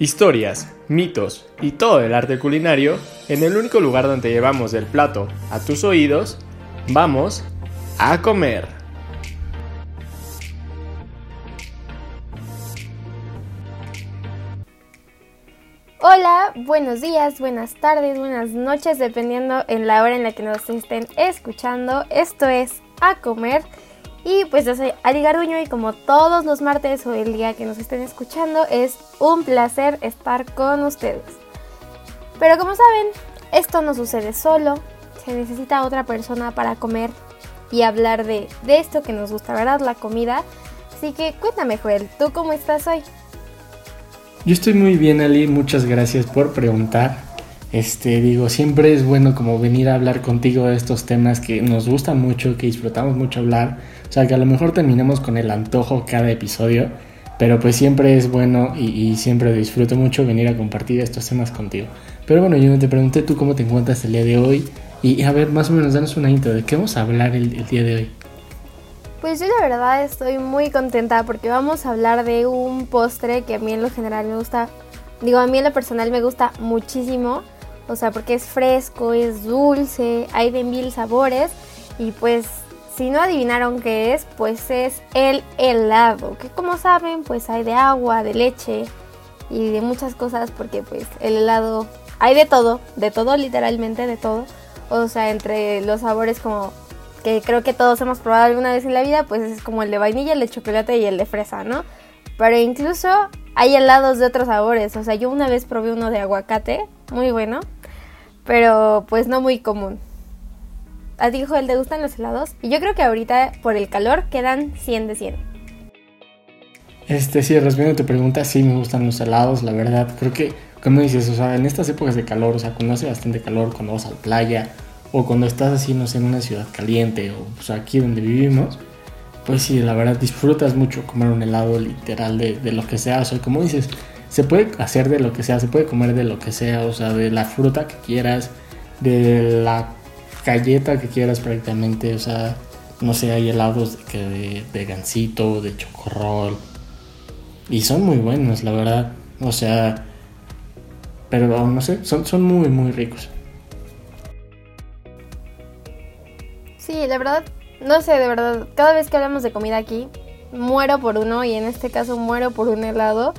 Historias, mitos y todo el arte culinario en el único lugar donde llevamos el plato a tus oídos, vamos a comer. Hola, buenos días, buenas tardes, buenas noches, dependiendo en la hora en la que nos estén escuchando. Esto es A Comer y pues yo soy Ali Garduño y como todos los martes o el día que nos estén escuchando, es un placer estar con ustedes. Pero como saben, esto no sucede solo, se necesita otra persona para comer y hablar de, de esto que nos gusta, ¿verdad? La comida. Así que cuéntame, Joel, ¿tú cómo estás hoy? Yo estoy muy bien, Ali, muchas gracias por preguntar. Este, digo, siempre es bueno como venir a hablar contigo de estos temas que nos gustan mucho, que disfrutamos mucho hablar o sea, que a lo mejor terminemos con el antojo cada episodio, pero pues siempre es bueno y, siempre disfruto mucho venir a compartir estos temas contigo. Pero bueno, yo te pregunté tú cómo te encuentras el día de hoy y, a ver, más o menos, danos una intro de qué vamos a hablar el, el día de hoy. Pues yo la verdad estoy muy contenta porque vamos a hablar de un postre que a mí en lo general me gusta, digo a mí en lo personal me gusta muchísimo, o sea porque es fresco, es dulce, hay de mil sabores y pues si no adivinaron qué es, pues es el helado, que como saben, pues hay de agua, de leche y de muchas cosas porque pues el helado hay de todo, de todo literalmente de todo. O sea, entre los sabores como que creo que todos hemos probado alguna vez en la vida, pues es como el de vainilla, el de chocolate y el de fresa, ¿no? Pero incluso hay helados de otros sabores. O sea, yo una vez probé uno de aguacate, muy bueno, pero pues no muy común. ¿A ti, Joel, te gustan los helados? Y yo creo que ahorita, por el calor, quedan 100 de 100. Este, sí, respondiendo a tu pregunta, sí me gustan los helados, la verdad. Creo que, como dices, o sea, en estas épocas de calor, o sea, cuando hace bastante calor, cuando vas a la playa, o cuando estás así, no sé, en una ciudad caliente, o pues, aquí donde vivimos, pues sí, la verdad disfrutas mucho comer un helado literal de, de lo que sea. O sea, como dices, se puede hacer de lo que sea, se puede comer de lo que sea, o sea, de la fruta que quieras, de la galleta que quieras prácticamente, o sea, no sé, hay helados de, de, gansito, de chocorrol. Y son muy buenos, la verdad. O sea, pero no sé, son, son muy, muy ricos. Sí, la verdad, no sé, de verdad, cada vez que hablamos de comida aquí, muero por uno y en este caso muero por un helado.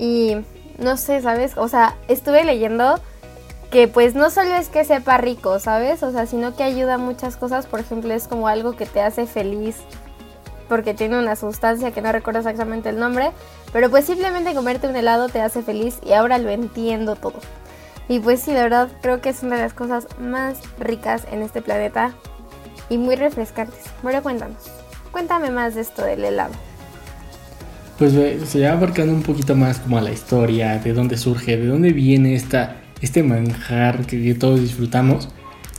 Y no sé, ¿sabes? O sea, estuve leyendo que pues no solo es que sepa rico, ¿sabes? O sea, sino que ayuda a muchas cosas, por ejemplo, es como algo que te hace feliz porque tiene una sustancia que no recuerdo exactamente el nombre, pero pues simplemente comerte un helado te hace feliz y ahora lo entiendo todo. Y pues sí, de verdad creo que es una de las cosas más ricas en este planeta y muy refrescantes. Bueno, cuéntanos, cuéntame más de esto del helado. Pues se va abarcando un poquito más como a la historia, de dónde surge, de dónde viene esta este manjar que todos disfrutamos,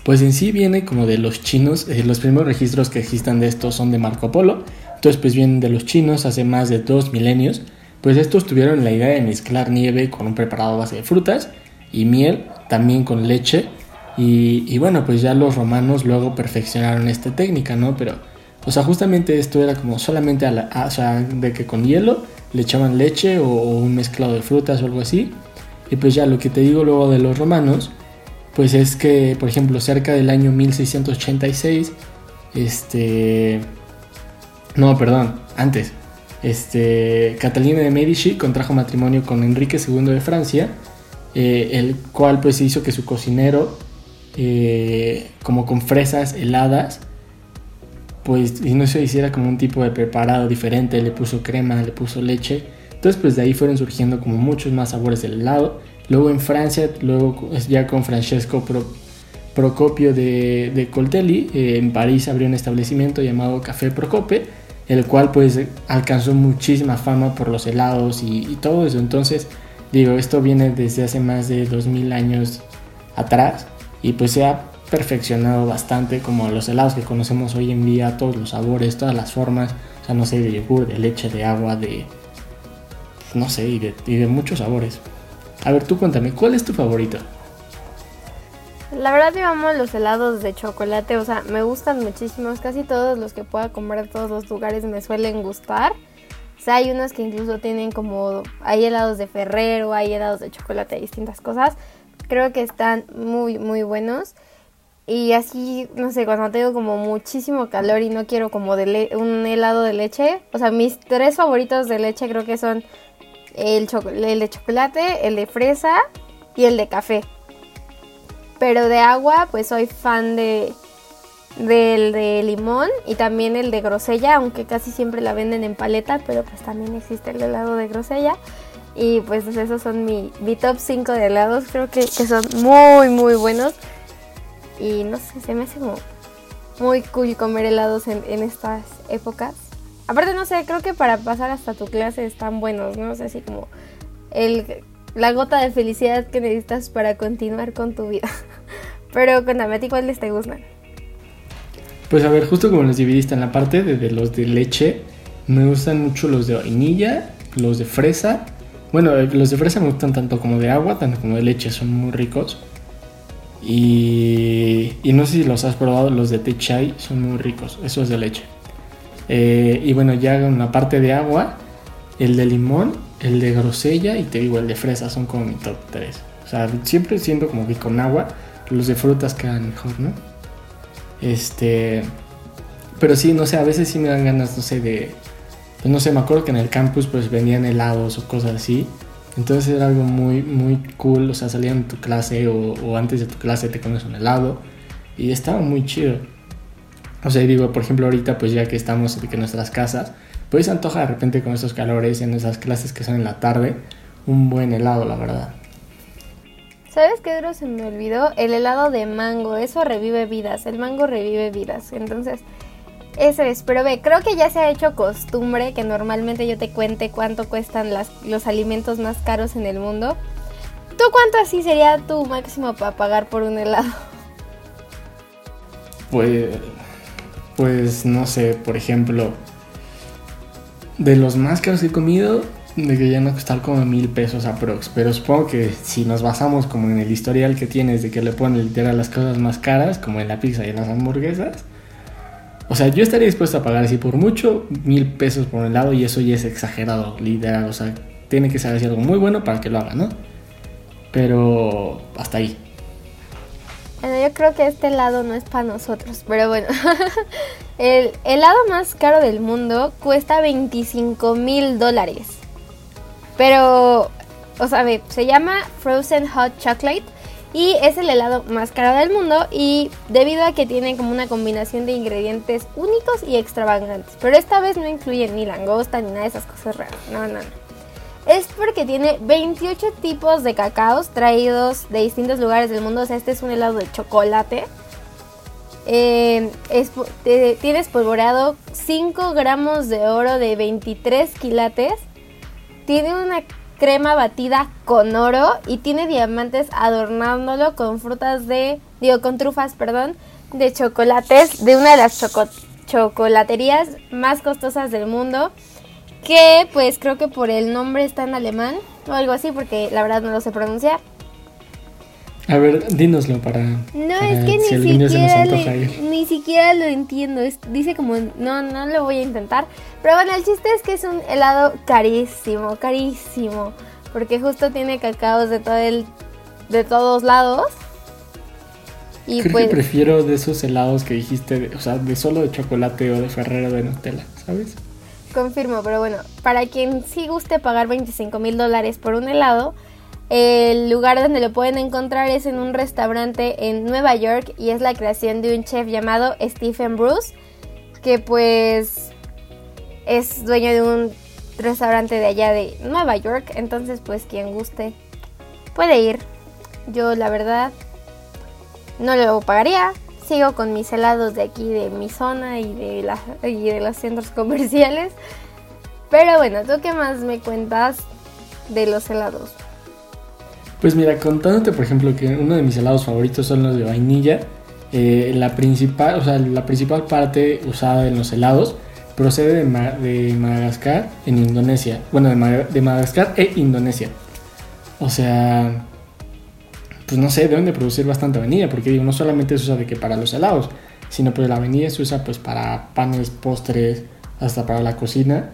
pues en sí viene como de los chinos. Eh, los primeros registros que existan de esto son de Marco Polo. Entonces pues vienen de los chinos hace más de dos milenios. Pues estos tuvieron la idea de mezclar nieve con un preparado base de frutas y miel, también con leche. Y, bueno, pues ya los romanos luego perfeccionaron esta técnica, ¿no? Pero, o sea, justamente esto era como solamente a la, de que con hielo le echaban leche o un mezclado de frutas o algo así y pues ya lo que te digo luego de los romanos, pues es que, por ejemplo, cerca del año 1686, este... No, perdón, antes. Este, Catalina de Medici contrajo matrimonio con Enrique II de Francia, eh, el cual pues hizo que su cocinero, eh, como con fresas heladas, pues y no se hiciera como un tipo de preparado diferente, le puso crema, le puso leche entonces pues de ahí fueron surgiendo como muchos más sabores del helado. Luego en Francia, luego ya con Francesco Procopio de, Coltelli, eh, en París abrió un establecimiento llamado Café Procope, el cual pues alcanzó muchísima fama por los helados y, todo eso. Entonces digo, esto viene desde hace más de 2000 años atrás y pues se perfeccionado bastante como los helados que conocemos hoy en día, todos los sabores, todas las formas, o sea, no sé, de yogur, de leche, de agua, de, no sé, y de, muchos sabores. A ver, tú cuéntame, ¿cuál es tu favorito? La verdad yo amo los helados de chocolate, o sea, me gustan muchísimos, casi todos los que pueda comer de todos los lugares me suelen gustar. O sea, hay unos que incluso tienen como, hay helados de Ferrero, hay helados de chocolate, distintas cosas. Creo que están muy, muy buenos. Y así, no sé, cuando tengo como muchísimo calor y no quiero como un helado de leche. O sea, mis tres favoritos de leche creo que son el, el de chocolate, el de fresa y el de café. Pero de agua, pues soy fan de del de limón y también el de grosella, aunque casi siempre la venden en paleta, pero pues también existe el helado de grosella. Y pues esos son mi, mi top 5 de helados, creo que, que son muy muy buenos. Y no sé, se me hace como muy cool comer helados en, estas épocas. Aparte, no sé, creo que para pasar hasta tu clase están buenos, ¿no? sé, así como el, la gota de felicidad que necesitas para continuar con tu vida. Pero cuéntame, ¿a ti cuáles te gustan? Pues a ver, justo como los dividiste en la parte de, de, los de leche, me gustan mucho los de vainilla, los de fresa. Bueno, los de fresa me gustan tanto como de agua, tanto como de leche, son muy ricos. Y, no sé si los has probado, los de té chai son muy ricos, esos de leche. Eh, y bueno, ya en la parte de agua, el de limón, el de grosella y te digo, el de fresa son como mi top 3. O sea, siempre siento como que con agua los de frutas quedan mejor, ¿no? Este. Pero sí, no sé, a veces sí me dan ganas, no sé, de. Pues no sé, me acuerdo que en el campus pues venían helados o cosas así. Entonces era algo muy, muy cool, o sea, salían de tu clase o, antes de tu clase te comes un helado y estaba muy chido. O sea, digo, por ejemplo, ahorita pues ya que estamos en nuestras casas, pues se antoja de repente con estos calores y en esas clases que son en la tarde, un buen helado, la verdad. ¿Sabes qué, Duro? Se me olvidó el helado de mango, eso revive vidas, el mango revive vidas, entonces eso es, pero ve, creo que ya se ha hecho costumbre que normalmente yo te cuente cuánto cuestan las, los alimentos más caros en el mundo. ¿Tú cuánto así sería tu máximo para pagar por un helado? Pues, pues no sé, por ejemplo, de los más caros que he comido, de que ya no costar como mil pesos aprox. Pero supongo que si nos basamos como en el historial que tienes de que le ponen literal las cosas más caras, como en la pizza y en las hamburguesas, o sea, yo estaría dispuesto a pagar así por mucho mil pesos por un helado y eso ya es exagerado, literal. O sea, tiene que ser así algo muy bueno para que lo haga, ¿no? Pero hasta ahí. Bueno, yo creo que este helado no es para nosotros, pero bueno. el helado más caro del mundo cuesta 25 mil dólares. Pero, o sea, se llama Frozen Hot Chocolate y es el helado más caro del mundo y debido a que tiene como una combinación de ingredientes únicos y extravagantes. Pero esta vez no incluye ni langosta ni nada de esas cosas raras. No, no, no. Es porque tiene 28 tipos de cacaos traídos de distintos lugares del mundo. O sea, este es un helado de chocolate. Eh, tiene espolvoreado 5 gramos de oro de 23 quilates. Tiene una crema batida con oro y tiene diamantes adornándolo con frutas de, digo, con trufas, perdón, de chocolates de una de las chocolaterías más costosas del mundo, que pues creo que por el nombre está en alemán o algo así, porque la verdad no lo sé pronunciar. A ver, dínoslo para. No, es que ni, siquiera ni siquiera lo entiendo. dice como, no, no lo voy a intentar. Pero bueno, el chiste es que es un helado carísimo, carísimo. Porque justo tiene cacaos de todo el, de todos lados. Y Creo que pues prefiero de esos helados que dijiste, o sea, de solo de chocolate o de Ferrero de Nutella, ¿sabes? Confirmo, pero bueno, para quien sí guste pagar 25 mil dólares por un helado, el lugar donde lo pueden encontrar es en un restaurante en Nueva York y es la creación de un chef llamado Stephen Bruce, que pues es dueño de un restaurante de allá de Nueva York. Entonces pues quien guste puede ir. Yo la verdad no lo pagaría. Sigo con mis helados de aquí, de mi zona y de, y de los centros comerciales. Pero bueno, ¿tú qué más me cuentas de los helados? Pues mira, contándote por ejemplo que uno de mis helados favoritos son los de vainilla, eh, la principal, o sea, la principal parte usada en los helados procede de, Madagascar en Indonesia. Bueno, de, Madagascar e Indonesia. O sea, pues no sé, deben de producir bastante vainilla, porque digo, no solamente se usa de que para los helados, sino pues la vainilla se usa pues para panes, postres, hasta para la cocina.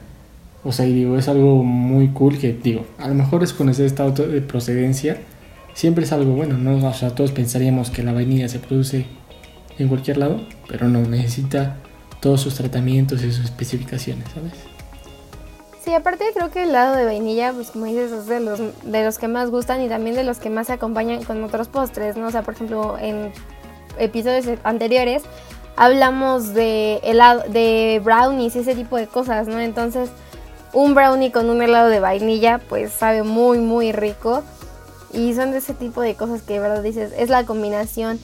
O sea, y digo, es algo muy cool que, digo, a lo mejor es con ese estado de procedencia, siempre es algo bueno, ¿no? O sea, todos pensaríamos que la vainilla se produce en cualquier lado, pero no, necesita todos sus tratamientos y sus especificaciones, ¿sabes? Sí, aparte creo que el helado de vainilla, pues como dices, es de los, de los que más gustan y también de los que más se acompañan con otros postres, ¿no? O sea, por ejemplo, en episodios anteriores hablamos de helado, de brownies y ese tipo de cosas, ¿no? Entonces, un brownie con un helado de vainilla, pues sabe muy, muy rico. Y son de ese tipo de cosas que de verdad dices, es la combinación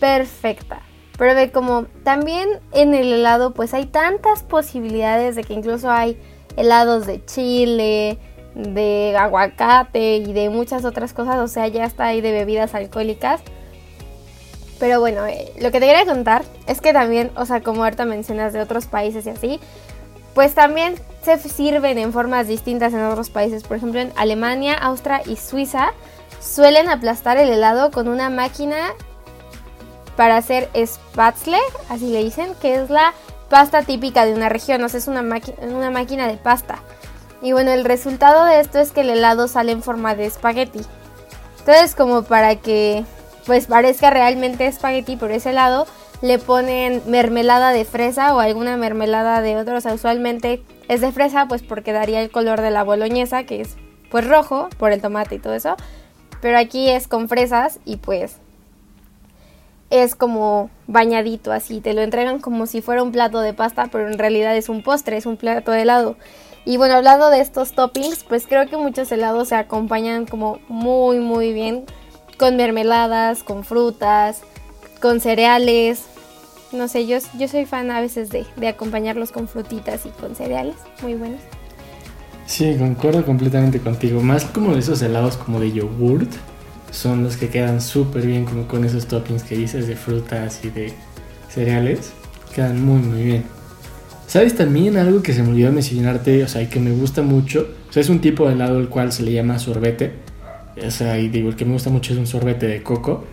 perfecta. Pero ve como también en el helado pues hay tantas posibilidades de que incluso hay helados de chile, de aguacate y de muchas otras cosas, o sea, ya está ahí de bebidas alcohólicas. Pero bueno, eh, lo que te quería contar es que también, o sea, como ahorita mencionas de otros países y así, pues también se sirven en formas distintas en otros países. Por ejemplo, en Alemania, Austria y Suiza suelen aplastar el helado con una máquina para hacer Spätzle, así le dicen, que es la pasta típica de una región, o sea, es una, una máquina de pasta. Y bueno, el resultado de esto es que el helado sale en forma de espagueti. Entonces, como para que pues parezca realmente espagueti por ese lado, le ponen mermelada de fresa o alguna mermelada de otro, o sea, usualmente es de fresa, pues porque daría el color de la boloñesa, que es pues rojo por el tomate y todo eso. Pero aquí es con fresas y pues es como bañadito así, te lo entregan como si fuera un plato de pasta, pero en realidad es un postre, es un plato de helado. Y bueno, hablando de estos toppings, pues creo que muchos helados se acompañan como muy muy bien con mermeladas, con frutas, con cereales. No sé, yo, yo soy fan a veces de, de acompañarlos con frutitas y con cereales, muy buenos. Sí, concuerdo completamente contigo. Más como de esos helados como de yogurt son los que quedan súper bien como con esos toppings que dices de frutas y de cereales. Quedan muy muy bien. ¿Sabes también algo que se me olvidó mencionarte? O sea, y que me gusta mucho. O sea, es un tipo de helado el cual se le llama sorbete. O sea, y digo, el que me gusta mucho es un sorbete de coco.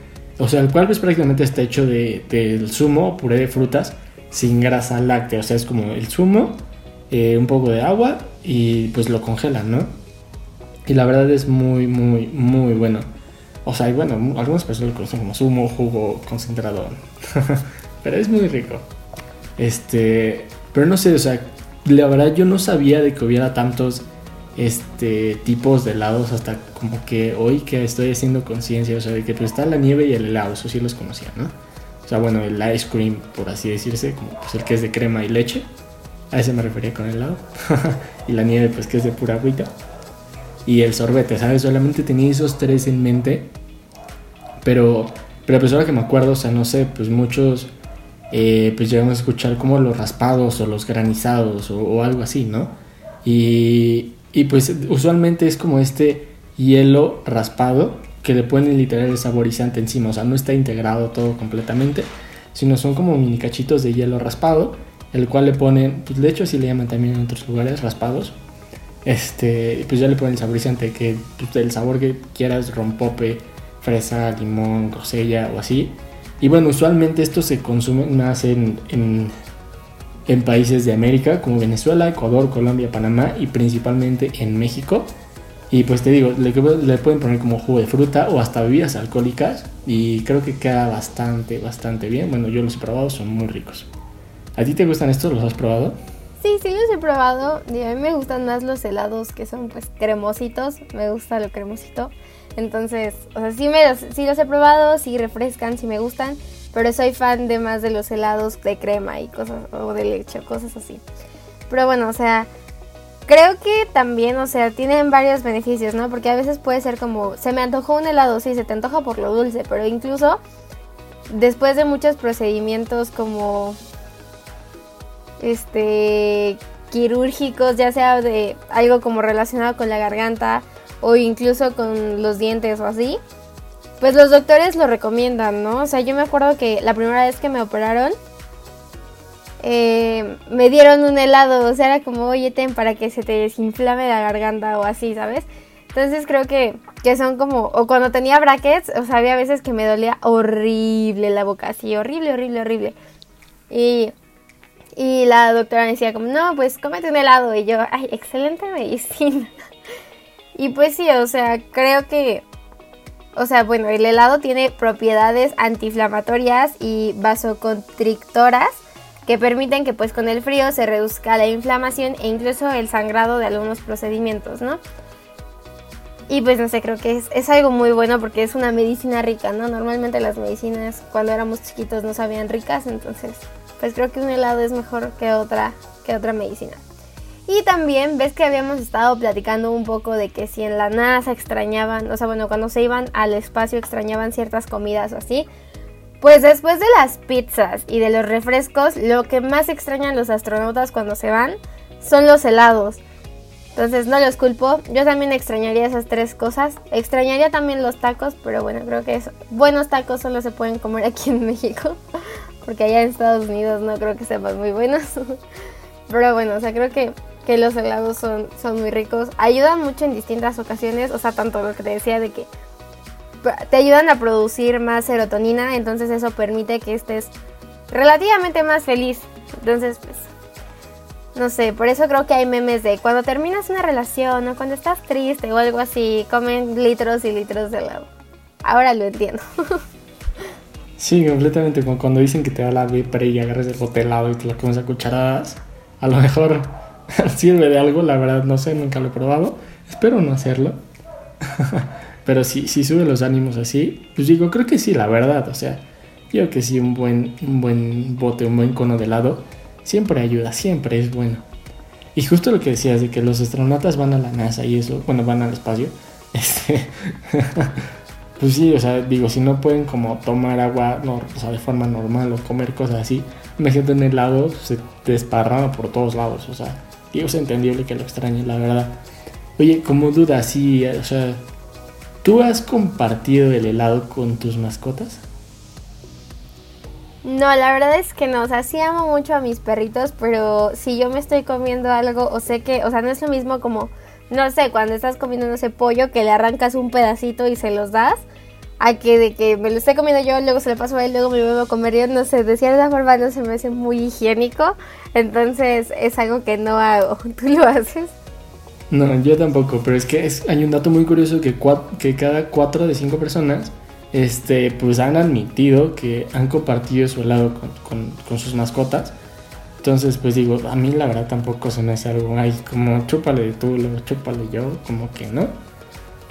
O sea, el cual pues prácticamente está hecho de, del zumo puré de frutas sin grasa láctea. O sea, es como el zumo, eh, un poco de agua y pues lo congelan, ¿no? Y la verdad es muy, muy, muy bueno. O sea, y bueno, algunas personas lo conocen como zumo, jugo, concentrado. pero es muy rico. Este, pero no sé, o sea, la verdad yo no sabía de que hubiera tantos este tipos de helados hasta como que hoy que estoy haciendo conciencia, o sea, de que pues está la nieve y el helado, eso sí los conocía, ¿no? O sea, bueno, el ice cream, por así decirse, como pues el que es de crema y leche. A ese me refería con el helado. y la nieve, pues que es de pura agüita y el sorbete, ¿sabes? Solamente tenía esos tres en mente. Pero, pero pues ahora que me acuerdo, o sea, no sé, pues muchos eh, pues llegamos a escuchar como los raspados o los granizados o, algo así, ¿no? Y, y, pues usualmente es como este hielo raspado que le ponen literal el saborizante encima, o sea, no está integrado todo completamente, sino son como mini cachitos de hielo raspado, el cual le ponen, pues de hecho así le llaman también en otros lugares, raspados, este, pues ya le ponen el saborizante, que pues, el sabor que quieras, rompope, fresa, limón, grosella o así. Y bueno, usualmente esto se consume más en, países de América como Venezuela, Ecuador, Colombia, Panamá y principalmente en México. Y pues te digo, le, le, pueden poner como jugo de fruta o hasta bebidas alcohólicas y creo que queda bastante, bastante bien. Bueno, yo los he probado, son muy ricos. ¿A ti te gustan estos? ¿Los has probado? Sí, sí los he probado. a mí me gustan más los helados que son pues cremositos. Me gusta lo cremosito. Entonces, o sea, sí, me los, sí los he probado, sí refrescan, sí me gustan. Pero soy fan de más de los helados de crema y cosas, o de leche, cosas así. Pero bueno, o sea, creo que también, o sea, tienen varios beneficios, ¿no? Porque a veces puede ser como, se me antojó un helado, sí, se te antoja por lo dulce, pero incluso después de muchos procedimientos como este quirúrgicos, ya sea de algo como relacionado con la garganta o incluso con los dientes o así, pues los doctores lo recomiendan, ¿no? O sea, yo me acuerdo que la primera vez que me operaron, eh, me dieron un helado, o sea, era como, oye, ten para que se te desinflame la garganta o así, ¿sabes? Entonces creo que, que son como, o cuando tenía brackets, o sea, había veces que me dolía horrible la boca, así, horrible, horrible, horrible. Y Y la doctora me decía como, no, pues cómete un helado. Y yo, ay, excelente medicina. y pues sí, o sea, creo que, o sea, bueno, el helado tiene propiedades antiinflamatorias y vasoconstrictoras que permiten que pues con el frío se reduzca la inflamación e incluso el sangrado de algunos procedimientos, ¿no? Y pues no sé, creo que es, es, algo muy bueno porque es una medicina rica, ¿no? Normalmente las medicinas cuando éramos chiquitos no sabían ricas, entonces pues creo que un helado es mejor que otra, que otra medicina. Y también ves que habíamos estado platicando un poco de que si en la NASA extrañaban, o sea, bueno, cuando se iban al espacio extrañaban ciertas comidas o así. Pues después de las pizzas y de los refrescos, lo que más extrañan los astronautas cuando se van son los helados. Entonces no los culpo, yo también extrañaría esas tres cosas. Extrañaría también los tacos, pero bueno, creo que buenos tacos solo se pueden comer aquí en México porque allá en Estados Unidos no creo que sepan muy buenos. Pero bueno, o sea, creo que, que los helados son, son muy ricos. Ayudan mucho en distintas ocasiones, o sea, tanto lo que te decía de que te ayudan a producir más serotonina, entonces eso permite que estés relativamente más feliz. Entonces, pues, no sé, por eso creo que hay memes de cuando terminas una relación o cuando estás triste o algo así, comen litros y litros de helado. Ahora lo entiendo. Sí, completamente. Como cuando dicen que te da la vipra y agarras el bote helado y te lo comes a cucharadas. A lo mejor sirve de algo, la verdad no sé, nunca lo he probado. Espero no hacerlo. Pero si, si sube los ánimos así, pues digo, creo que sí, la verdad. O sea, yo que sí, un buen, un buen bote, un buen cono de helado, siempre ayuda, siempre es bueno. Y justo lo que decías de que los astronautas van a la NASA y eso, bueno, van al espacio. Este. pues sí, o sea, digo, si no pueden como tomar agua no, o sea, de forma normal o comer cosas así, imagínate en helado, se desparrama por todos lados, o sea, digo, es entendible que lo extrañen, la verdad. Oye, como duda, sí, o sea, ¿tú has compartido el helado con tus mascotas? No, la verdad es que no, o sea, sí amo mucho a mis perritos, pero si yo me estoy comiendo algo, o sé que, o sea, no es lo mismo como no sé, cuando estás comiendo, sé, pollo, que le arrancas un pedacito y se los das, a que de que me lo esté comiendo yo, luego se lo paso a él, luego me lo vuelvo a comer yo, no sé, de cierta forma no se me hace muy higiénico, entonces es algo que no hago. ¿Tú lo haces? No, yo tampoco, pero es que es, hay un dato muy curioso que, que cada cuatro de cinco personas este, pues han admitido que han compartido su helado con, con, con sus mascotas entonces, pues digo, a mí la verdad tampoco se me hace algo ahí como chúpale tú, luego chúpale yo, como que no.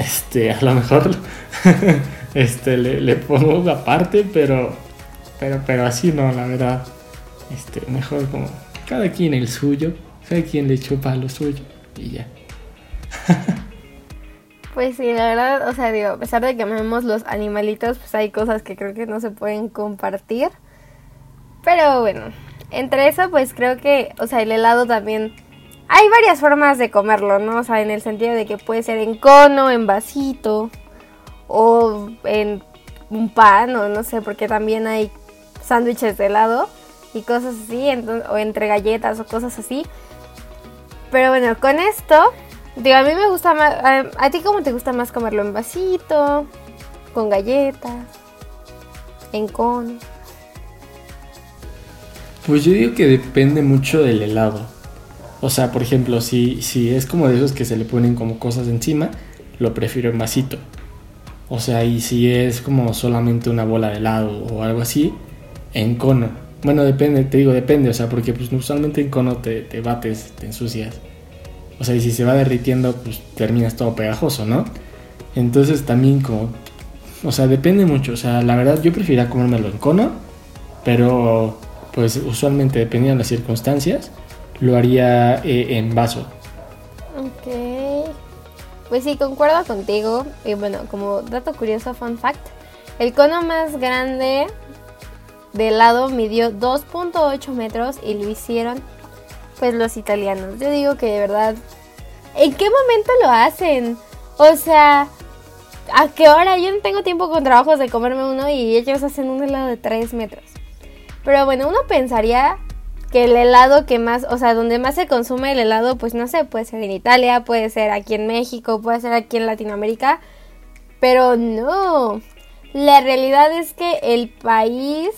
Este, a lo mejor este, le, pongo aparte, pero, pero, pero así no, la verdad. Este, mejor como cada quien el suyo, cada quien le chupa lo suyo y ya. Pues sí, la verdad, o sea, digo, a pesar de que amemos los animalitos, pues hay cosas que creo que no se pueden compartir. Pero bueno, entre eso, pues creo que, o sea, el helado también... Hay varias formas de comerlo, ¿no? O sea, en el sentido de que puede ser en cono, en vasito, o en un pan, o no sé, porque también hay sándwiches de helado y cosas así, o entre galletas o cosas así. Pero bueno, con esto, digo, a mí me gusta más, a, a ti cómo te gusta más comerlo en vasito, con galletas, en cono. Pues yo digo que depende mucho del helado. O sea, por ejemplo, si, si es como de esos que se le ponen como cosas encima, lo prefiero en vasito. O sea, y si es como solamente una bola de helado o algo así, en cono. Bueno, depende, te digo, depende, o sea, porque pues usualmente en cono te, te bates, te ensucias. O sea, y si se va derritiendo, pues terminas todo pegajoso, ¿no? Entonces también como... O sea, depende mucho. O sea, la verdad yo preferiría comérmelo en cono, pero pues usualmente dependiendo de las circunstancias, lo haría eh, en vaso. Ok. Pues sí, concuerdo contigo. Y bueno, como dato curioso, fun fact, el cono más grande de helado midió 2.8 metros y lo hicieron pues los italianos. Yo digo que de verdad, ¿en qué momento lo hacen? O sea, ¿a qué hora? Yo no tengo tiempo con trabajos de comerme uno y ellos hacen un helado de 3 metros. Pero bueno, uno pensaría que el helado que más, o sea, donde más se consume el helado, pues no sé, puede ser en Italia, puede ser aquí en México, puede ser aquí en Latinoamérica, pero no. La realidad es que el país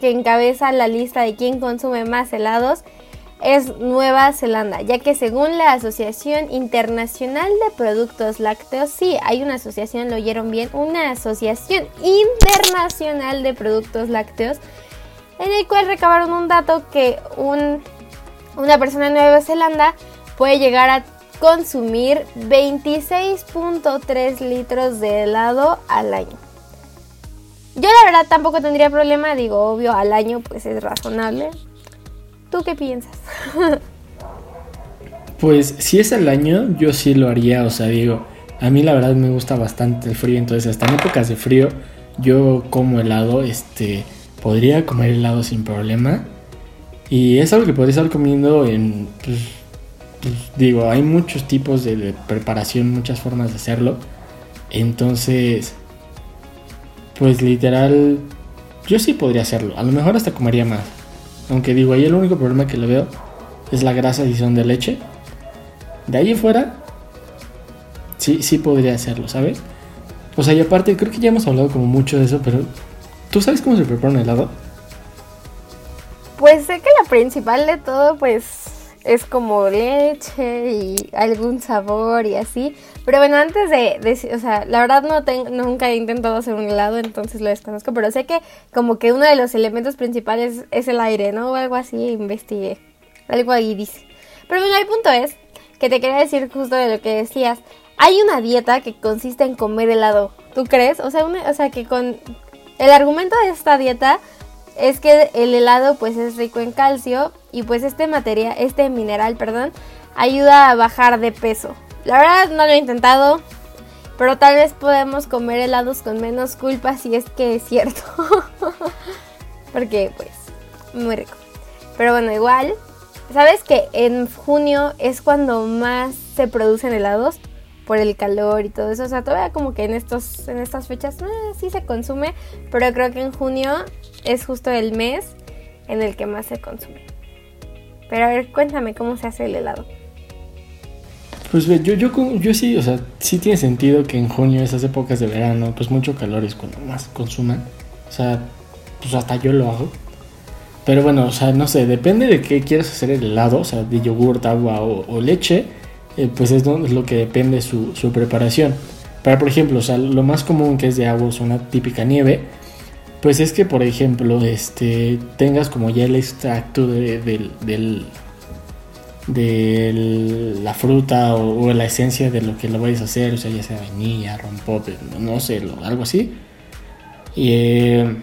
que encabeza la lista de quién consume más helados es Nueva Zelanda, ya que según la Asociación Internacional de Productos Lácteos, sí, hay una asociación, lo oyeron bien, una Asociación Internacional de Productos Lácteos, en el cual recabaron un dato que un, una persona en Nueva Zelanda puede llegar a consumir 26.3 litros de helado al año. Yo la verdad tampoco tendría problema, digo, obvio, al año pues es razonable. ¿Tú qué piensas? pues si es al año, yo sí lo haría, o sea, digo, a mí la verdad me gusta bastante el frío, entonces hasta en épocas de frío yo como helado, este, podría comer helado sin problema. Y es algo que podría estar comiendo en, pues, pues, digo, hay muchos tipos de preparación, muchas formas de hacerlo. Entonces, pues literal, yo sí podría hacerlo. A lo mejor hasta comería más. Aunque digo, ahí el único problema que le veo es la grasa adición de leche. De ahí fuera, sí, sí podría hacerlo, ¿sabes? O sea, y aparte, creo que ya hemos hablado como mucho de eso, pero ¿tú sabes cómo se prepara un helado? Pues sé que la principal de todo, pues es como leche y algún sabor y así. Pero bueno, antes de, decir, o sea, la verdad no tengo, nunca he intentado hacer un helado, entonces lo desconozco, pero sé que como que uno de los elementos principales es el aire, ¿no? O algo así, investigué. Algo ahí dice. Pero bueno, el punto es que te quería decir justo de lo que decías. Hay una dieta que consiste en comer helado. ¿Tú crees? O sea, o sea que con el argumento de esta dieta es que el helado pues es rico en calcio y pues este material, este mineral, perdón, ayuda a bajar de peso. La verdad no lo he intentado, pero tal vez podemos comer helados con menos culpa si es que es cierto. Porque pues muy rico. Pero bueno, igual, ¿sabes que en junio es cuando más se producen helados? Por el calor y todo eso. O sea, todavía como que en, estos, en estas fechas eh, sí se consume, pero creo que en junio es justo el mes en el que más se consume. Pero a ver, cuéntame cómo se hace el helado. Pues yo, yo, yo sí, o sea, sí tiene sentido que en junio, esas épocas de verano, pues mucho calor es cuando más consuman. O sea, pues hasta yo lo hago. Pero bueno, o sea, no sé, depende de qué quieras hacer el helado, o sea, de yogur, agua o leche eh, pues es, lo que depende su, su preparación. Para, por ejemplo, o sea, lo más común que es de agua, es una típica nieve, pues es que, por ejemplo, este, tengas como ya el extracto de, la fruta o, la esencia de lo que lo vais a hacer, o sea, ya sea vainilla, rompope, no sé, algo así. Y eh,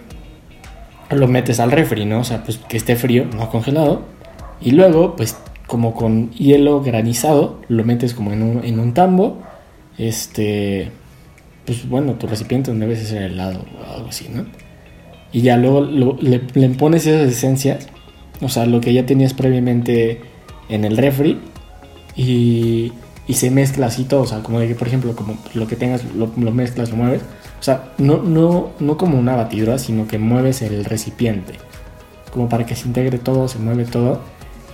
lo metes al refri, ¿no? O sea, pues que esté frío, no congelado. Y luego, pues como con hielo granizado, lo metes como en un, en un tambo, este, pues bueno, tu recipiente donde debe ser helado o algo así, ¿no? Y ya luego le, le, pones esas esencias, o sea, lo que ya tenías previamente en el refri, y, y se mezcla así todo, o sea, como de que, por ejemplo, como lo que tengas, lo, lo mezclas, lo mueves, o sea, no, no, no como una batidora, sino que mueves el recipiente, como para que se integre todo, se mueve todo,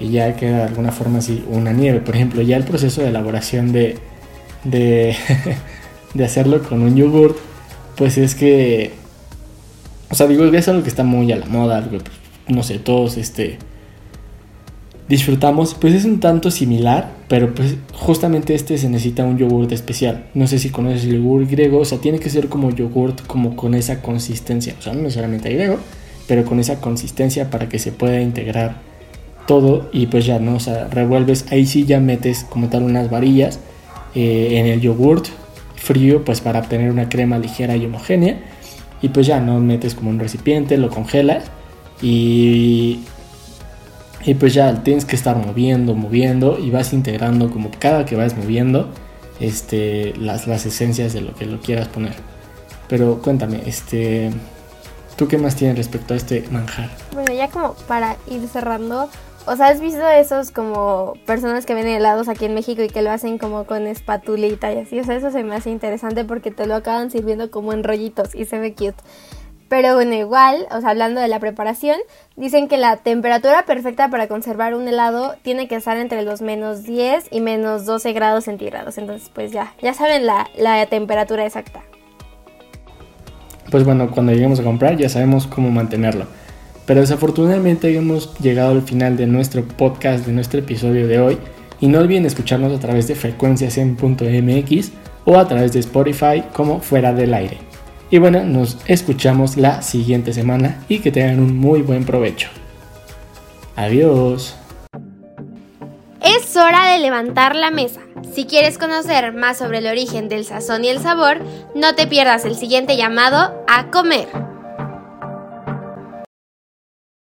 y ya queda de alguna forma así una nieve. Por ejemplo, ya el proceso de elaboración de, de, de hacerlo con un yogurt, pues es que, o sea, digo, es algo que está muy a la moda, no sé, todos este, disfrutamos, pues es un tanto similar, pero pues justamente este se necesita un yogurt especial. No sé si conoces el yogurt griego, o sea, tiene que ser como yogurt como con esa consistencia, o sea, no necesariamente griego, pero con esa consistencia para que se pueda integrar todo y pues ya no, o sea, revuelves, ahí sí ya metes como tal unas varillas eh, en el yogurt frío pues para obtener una crema ligera y homogénea y pues ya no metes como un recipiente, lo congelas y, y pues ya tienes que estar moviendo, moviendo y vas integrando como cada que vas moviendo este, las, las esencias de lo que lo quieras poner. Pero cuéntame, este, ¿tú qué más tienes respecto a este manjar? Bueno, ya como para ir cerrando, o sea, ¿has visto esos como personas que venden helados aquí en México y que lo hacen como con espatulita y así? O sea, eso se me hace interesante porque te lo acaban sirviendo como en rollitos y se ve cute. Pero bueno, igual, o sea, hablando de la preparación, dicen que la temperatura perfecta para conservar un helado tiene que estar entre los menos 10 y menos 12 grados centígrados. Entonces, pues ya, ya saben la, la temperatura exacta. Pues bueno, cuando lleguemos a comprar ya sabemos cómo mantenerlo. Pero desafortunadamente hemos llegado al final de nuestro podcast, de nuestro episodio de hoy. Y no olviden escucharnos a través de frecuencias.mx o a través de Spotify como fuera del aire. Y bueno, nos escuchamos la siguiente semana y que tengan un muy buen provecho. Adiós. Es hora de levantar la mesa. Si quieres conocer más sobre el origen del sazón y el sabor, no te pierdas el siguiente llamado a comer.